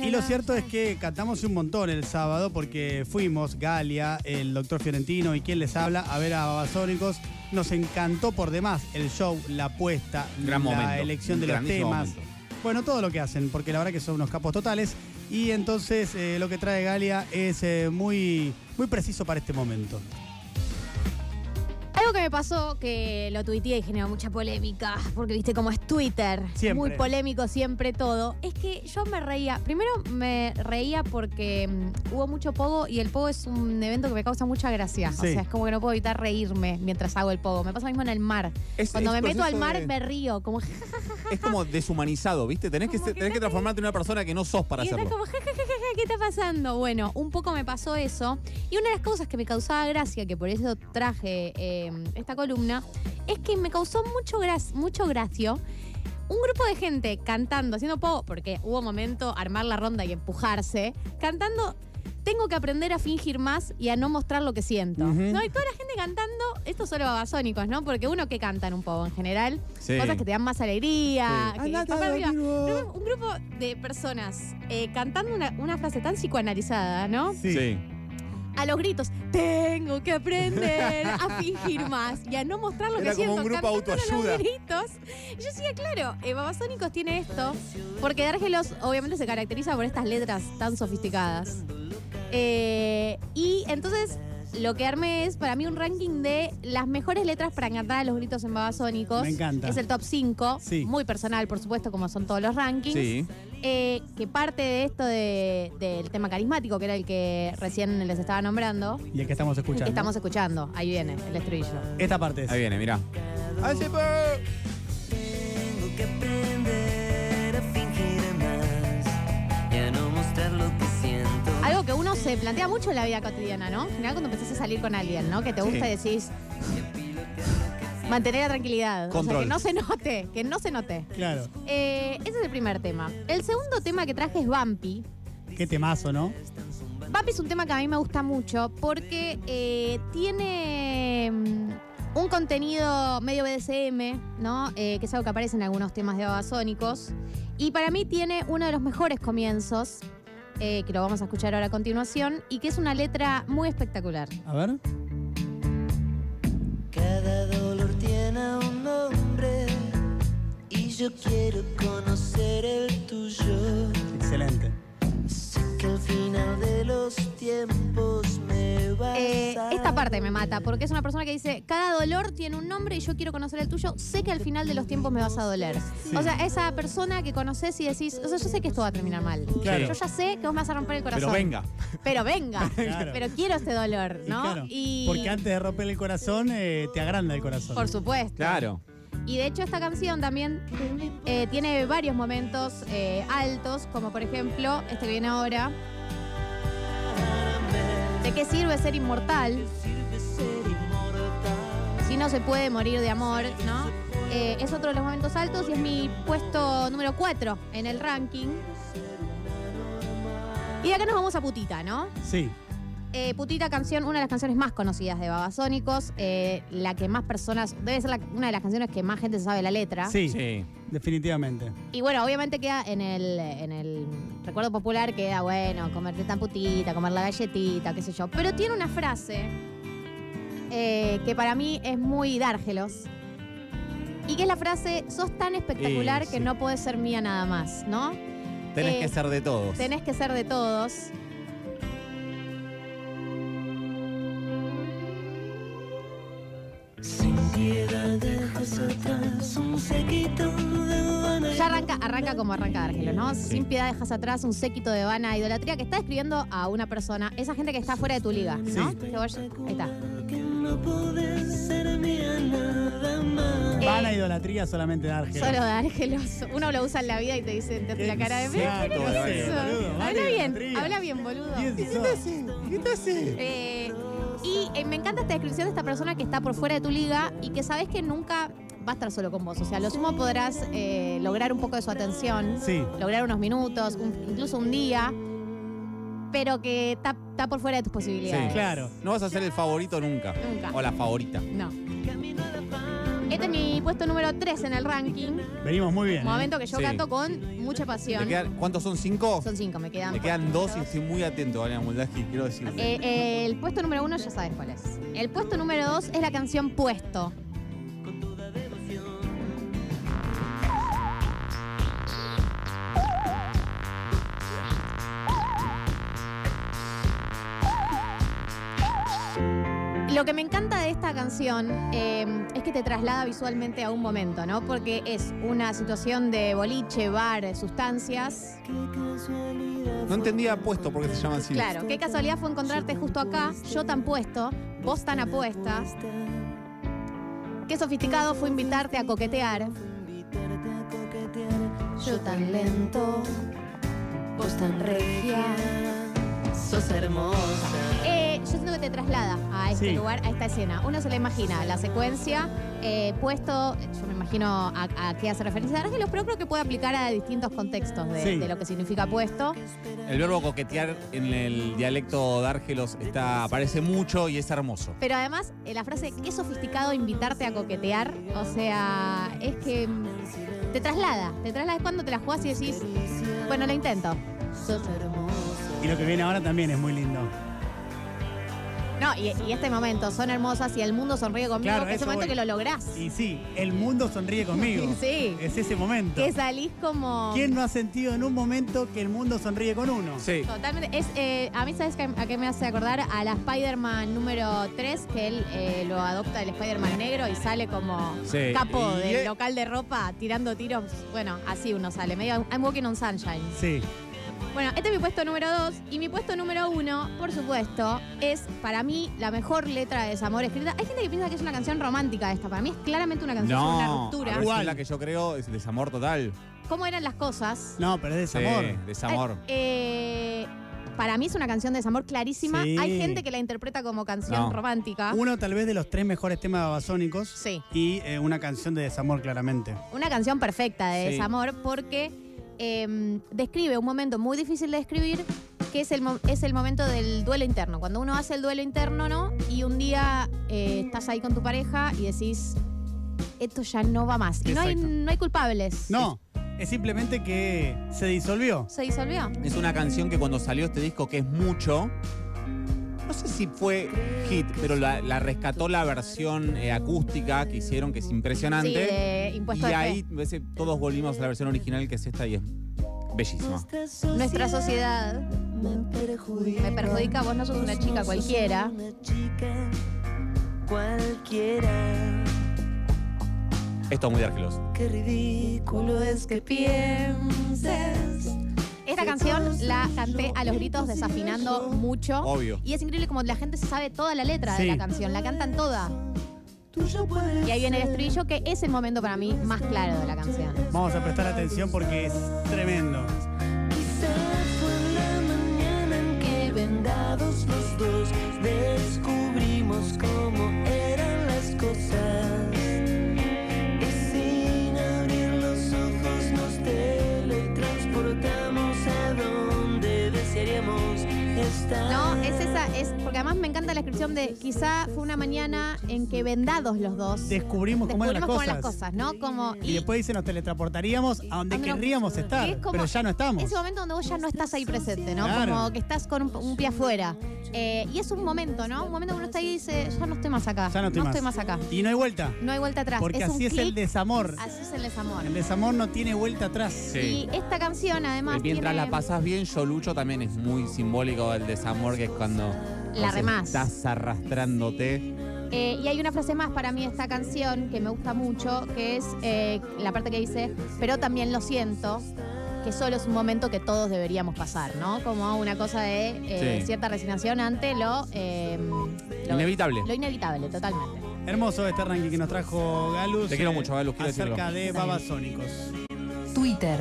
Y lo cierto es que cantamos un montón el sábado porque fuimos, Galia, el doctor Fiorentino y quien les habla, a ver a Babasónicos. Nos encantó por demás el show, la apuesta, Gran la momento, elección de los grandísimo temas. momento. Bueno, todo lo que hacen, porque la verdad que son unos capos totales. Y entonces eh, lo que trae Galia es eh, muy, muy preciso para este momento. Que me pasó, que lo tuiteé y generó mucha polémica, porque viste cómo es Twitter, Siempre. muy polémico siempre todo, es que yo me reía, primero me reía porque mm, hubo mucho pogo y el pogo es un evento que me causa mucha gracia, o sea, es como que no puedo evitar reírme mientras hago el pogo, me pasa lo mismo en el mar, Es- cuando es me meto al mar de- me río, como Es como deshumanizado, ¿viste? Tenés que, Como ser- que tenés que transformarte en una persona que no sos para y hacerlo. como, "Ja, ja, ja, ja, ja, ¿qué está pasando? Bueno, un poco me pasó eso. Y una de las cosas que me causaba gracia, que por eso traje eh, esta columna, es que me causó mucho, gra- mucho gracio un grupo de gente cantando, haciendo poco, porque hubo momento armar la ronda y empujarse, cantando. Tengo que aprender a fingir más y a no mostrar lo que siento. ¿no? Y toda la gente cantando, esto solo babasónicos, ¿no? Porque uno que cantan un poco en general, Sí. cosas que te dan más alegría, Sí. que arriba. un grupo de personas eh, cantando una, una frase tan psicoanalizada, ¿no? Sí. A los gritos, tengo que aprender a fingir más y a no mostrar lo Era que como siento. un grupo autoayuda. Los gritos. Y yo decía, claro, eh, Babasónicos tiene esto, porque Dárgelos obviamente se caracteriza por estas letras tan sofisticadas. Eh, y entonces lo que armé es para mí un ranking de las mejores letras para cantar a los gritos en Babasónicos. Me encanta. Es el top 5, Sí. muy personal, por supuesto, como son todos los rankings. Sí. Eh, que parte de esto de- del tema carismático, que era el que recién les estaba nombrando, Y el que estamos el escuchando. que estamos escuchando. Ahí viene el estribillo. Esta parte es. Ahí viene, mirá. Se plantea mucho en la vida cotidiana, ¿no? En general cuando empezás a salir con alguien, ¿no? Que te gusta y decís. Mantener la tranquilidad. O sea, que no se note, que no se note. Claro. Eh, ese es el primer tema. El segundo tema que traje es Bumpy. Qué temazo, ¿no? Bumpy es un tema que a mí me gusta mucho porque eh, tiene mm, un contenido medio BDSM, ¿no? Eh, que es algo que aparece en algunos temas de Babasónicos. Y para mí tiene uno de los mejores comienzos, eh, que lo vamos a escuchar ahora a continuación, y que es una letra muy espectacular. A ver. Cada dolor tiene un nombre y yo quiero conocer el tuyo. Excelente. Que al final de los tiempos me vas Eh, a esta parte me mata, porque es una persona que dice, cada dolor tiene un nombre y yo quiero conocer el tuyo, sé que al final de los tiempos me vas a doler. Sí. O sea, esa persona que conoces y decís, o sea, yo sé que esto va a terminar mal. Claro. Yo ya sé que vos me vas a romper el corazón. Pero venga. Pero venga, Claro. pero quiero este dolor, Y ¿no? claro, Y Porque antes de romper el corazón, eh, te agranda el corazón. por supuesto. Claro. Y de hecho esta canción también eh, tiene varios momentos eh, altos, como por ejemplo este que viene ahora. ¿De qué sirve ser inmortal si no se puede morir de amor, ¿no? Eh, es otro de los momentos altos y es mi puesto número 4 en el ranking. Y de acá nos vamos a Putita, ¿no? Sí. Eh, Putita canción, una de las canciones más conocidas de Babasónicos, eh, la que más personas, debe ser la- una de las canciones que más gente sabe la letra. Sí, Sí. definitivamente. Y bueno, obviamente queda en el, en el recuerdo popular, queda bueno, comerte tan putita, comer la galletita, qué sé yo. Pero tiene una frase eh, que para mí es muy dárgelos. Y que es la frase, sos tan espectacular Eh, que sí. no puedes ser mía nada más, ¿no? Tenés Eh, que ser de todos. Tenés que ser de todos. Ya arranca, arranca como arranca Dárgelos, ¿no? Sin piedad dejas atrás un séquito de vana idolatría que está describiendo a una persona, esa gente que está fuera de tu liga, ¿no? Sí. Que ahí está. Que no podés ser mía nada más. Eh, Van a idolatría solamente de Argel. Solo Dárgelos. Uno lo usa en la vida y te dice te la cara de ¿Qué es eso? boludo, Habla bien, habla bien, boludo. ¿Quién sos? ¿Qué te hace? Eh, y eh, me encanta esta descripción de esta persona que está por fuera de tu liga y que sabes que nunca va a estar solo con vos. O sea, lo sumo podrás eh, lograr un poco de su atención, Sí. lograr unos minutos, un- incluso un día, pero que está, está por fuera de tus posibilidades. Sí. Claro. No vas a ser el favorito nunca. Nunca. O la favorita. No. Camino a la fama. Este es mi puesto número 3 en el ranking. Venimos muy bien. ¿eh? Momento que yo Sí. canto con mucha ¿Me pasión. quedan- ¿Cuántos son? ¿Cinco? Son cinco, me quedan. Me quedan dos y estoy muy atento, Valeria Moldaski, quiero decirle. Eh, eh, el puesto número uno ya sabes cuál es. El puesto número dos es la canción Puesto. Lo que me encanta de esta canción eh, es que te traslada visualmente a un momento, ¿no? Porque es una situación de boliche, bar, sustancias, No entendía puesto porque se llama así. Claro, qué casualidad fue encontrarte justo acá, yo tan puesto, vos tan apuesta. Qué sofisticado fue invitarte a coquetear. Yo tan lento, vos tan regia. Sos hermosa. Eh, yo siento que te traslada a este Sí. lugar, a esta escena. Uno se le imagina la secuencia, eh, puesto, yo me imagino a, a qué hace referencia de Ángelos, pero creo que puede aplicar a distintos contextos de, Sí. de lo que significa puesto. El verbo coquetear en el dialecto de Árgelos está, aparece mucho y es hermoso. Pero además, eh, la frase, qué sofisticado invitarte a coquetear, o sea, es que mm, te traslada, te traslada es cuando te la jugás y decís, bueno, lo intento. Sos hermosa. Y lo que viene ahora también es muy lindo. No, y, y este momento, son hermosas y el mundo sonríe conmigo, Claro, que es eso el momento voy. que lo lográs. Y sí, el mundo sonríe conmigo. Sí. Es ese momento. Que salís como... ¿Quién no ha sentido en un momento que el mundo sonríe con uno? Sí. Totalmente. Es, eh, a mí, ¿sabes qué- a qué me hace acordar? A la Spider-Man número 3, que él eh, lo adopta el Spider-Man negro y sale como Sí. capo Y- del local de ropa tirando tiros. Bueno, así uno sale, medio I'm walking on sunshine. Sí. Bueno, este es mi puesto número 2 y mi puesto número 1, por supuesto, es para mí la mejor letra de desamor escrita. Hay gente que piensa que es una canción romántica esta, para mí es claramente una canción sobre una No, ruptura. a ver es la que yo creo es desamor total. ¿Cómo eran las cosas? No, pero es desamor. Sí, desamor. Eh, para mí es una canción de desamor clarísima. Sí. Hay gente que la interpreta como canción No. romántica. Uno tal vez de los tres mejores temas babasónicos. Sí. Y eh, una canción de desamor claramente. Una canción perfecta de Sí. desamor porque eh, describe un momento muy difícil de describir, que es el, es el momento del duelo interno. Cuando uno hace el duelo interno, ¿no? Y un día eh, estás ahí con tu pareja y decís, esto ya no va más. Y no hay, no hay culpables. No, es simplemente que se disolvió. Se disolvió. Es una canción que cuando salió este disco, que es mucho, si fue hit, pero la, la rescató la versión eh, acústica que hicieron, que es Sí, impresionante. de y de ahí a veces, todos volvimos a la versión original, que es esta, y es bellísima. Nuestra sociedad me perjudica. me perjudica, vos no sos una chica cualquiera. Cualquiera. Esto es muy de. Qué ridículo es que pienses. Esta canción la canté a los gritos desafinando mucho. Obvio. Y es increíble como la gente se sabe toda la letra de Sí. la canción, la cantan toda. Tú ya puedes Y ahí viene el estribillo que es el momento para mí más claro de la canción. Vamos a prestar atención porque es tremendo. Descripción de quizá fue una mañana en que vendados los dos Descubrimos cómo eran las descubrimos cosas. cómo eran las cosas, ¿no? Como Y después dice nos teletransportaríamos a donde querríamos estar. es como Pero ya no estamos. Ese momento donde vos ya no estás ahí presente, ¿no? Claro. Como que estás con un, un pie afuera. Eh, y es un momento, ¿no? Un momento que uno está ahí y dice, ya no estoy más acá. Ya no estoy más. acá. Y no hay vuelta. No hay vuelta atrás. Porque es un así es el desamor. Así es el desamor. El desamor no tiene vuelta atrás. Y esta canción además Eh, Mientras tiene... la pasas bien, yo lucho también es muy simbólico del desamor, que es cuando La remás. estás arrastrándote. Eh, y hay una frase más para mí de esta canción que me gusta mucho, que es eh, la parte que dice, pero también lo siento, que solo es un momento que todos deberíamos pasar, ¿no? Como una cosa de eh, Sí. cierta resignación ante lo, eh, lo- Inevitable. Lo inevitable, totalmente. Hermoso este ranking que nos trajo Galus. Te quiero mucho, Galus, quiero Acerca decirlo. de babasónicos. Twitter,